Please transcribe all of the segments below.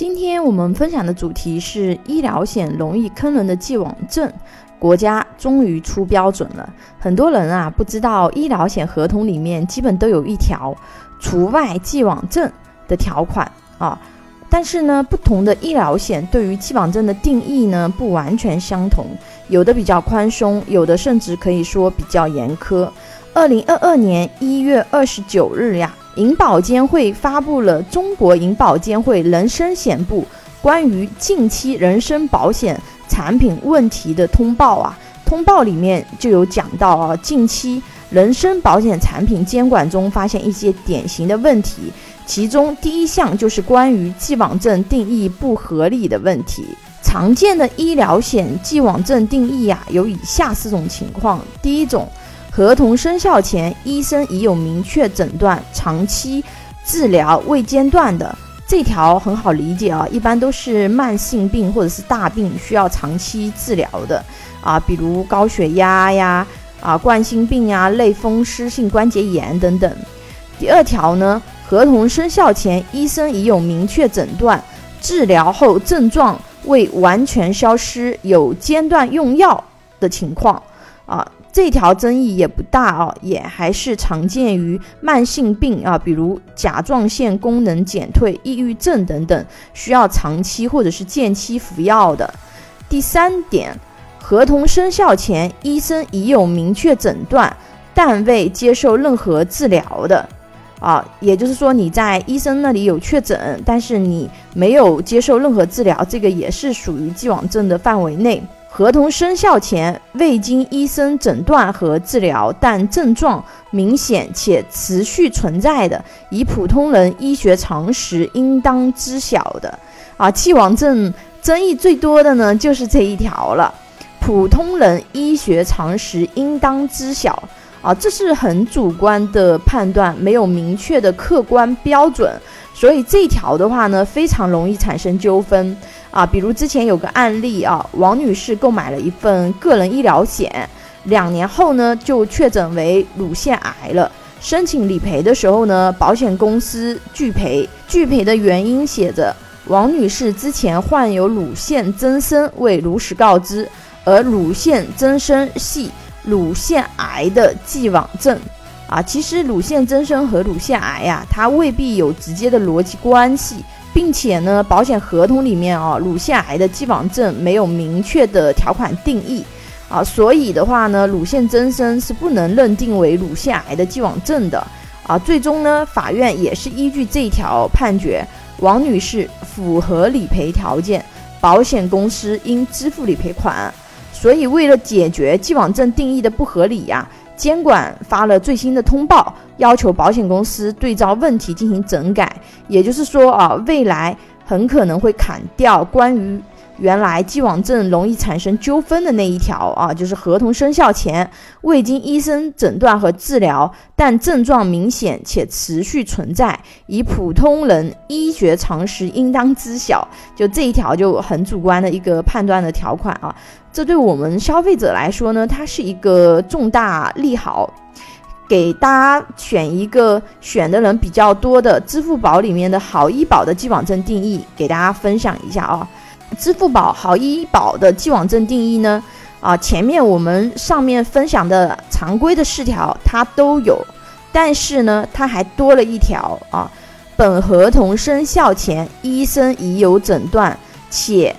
今天我们分享的主题是医疗险容易坑人的既往症，国家终于出标准了。很多人啊不知道，医疗险合同里面基本都有一条除外既往症的条款啊。但是呢，不同的医疗险对于既往症的定义呢不完全相同，有的比较宽松，有的甚至可以说比较严苛。二零二二年一月二十九日呀，银保监会发布了《中国银保监会人身险部关于近期人身保险产品问题的通报》啊，通报里面就有讲到啊，近期人身保险产品监管中发现一些典型的问题，其中第一项就是关于既往症定义不合理的问题。常见的医疗险既往症定义呀，有以下四种情况：第一种。合同生效前，医生已有明确诊断，长期治疗未间断的。这条很好理解啊，一般都是慢性病或者是大病需要长期治疗的。啊，比如高血压呀、啊冠心病呀、类风湿性关节炎等等。第二条呢，合同生效前，医生已有明确诊断，治疗后症状未完全消失，有间断用药的情况。啊。这条争议也不大啊，也还是常见于慢性病啊，比如甲状腺功能减退、抑郁症等等，需要长期或者是间期服药的。第三点，合同生效前，医生已有明确诊断，但未接受任何治疗的啊，也就是说你在医生那里有确诊，但是你没有接受任何治疗，这个也是属于既往症的范围内。合同生效前未经医生诊断和治疗，但症状明显且持续存在的，以普通人医学常识应当知晓的，啊，既往症争议最多的呢，就是这一条了。普通人医学常识应当知晓，啊，这是很主观的判断，没有明确的客观标准，所以这条的话呢，非常容易产生纠纷。啊，比如之前有个案例啊，王女士购买了一份个人医疗险，两年后呢就确诊为乳腺癌了。申请理赔的时候呢，保险公司拒赔，拒赔的原因写着王女士之前患有乳腺增生，未如实告知，而乳腺增生系乳腺癌的既往症。啊，其实乳腺增生和乳腺癌呀，它未必有直接的逻辑关系。并且呢，保险合同里面啊，乳腺癌的既往症没有明确的条款定义啊，所以的话呢，乳腺增生是不能认定为乳腺癌的既往症的啊。最终呢，法院也是依据这条判决，王女士符合理赔条件，保险公司应支付理赔款。所以为了解决既往症定义的不合理呀。监管发了最新的通报，要求保险公司对照问题进行整改。也就是说啊，未来很可能会砍掉关于原来既往症容易产生纠纷的那一条啊，就是合同生效前未经医生诊断和治疗，但症状明显且持续存在，以普通人医学常识应当知晓。就这一条就很主观的一个判断的条款啊。这对我们消费者来说呢，它是一个重大利好。给大家选一个选的人比较多的支付宝里面的好医保的既往症定义，给大家分享一下啊。支付宝好医保的既往症定义呢，啊，前面我们上面分享的常规的四条它都有，但是呢，它还多了一条啊，本合同生效前，医生已有诊断且。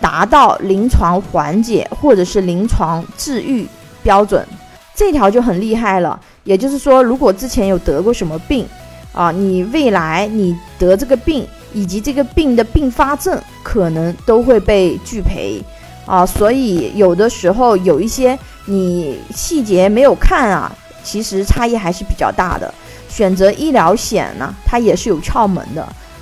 达到临床缓解或者是临床治愈标准，这条就很厉害了。也就是说，如果之前有得过什么病啊，你未来你得这个病以及这个病的并发症，可能都会被拒赔啊。所以有的时候有一些你细节没有看啊，其实差异还是比较大的。选择医疗险呢，它也是有窍门的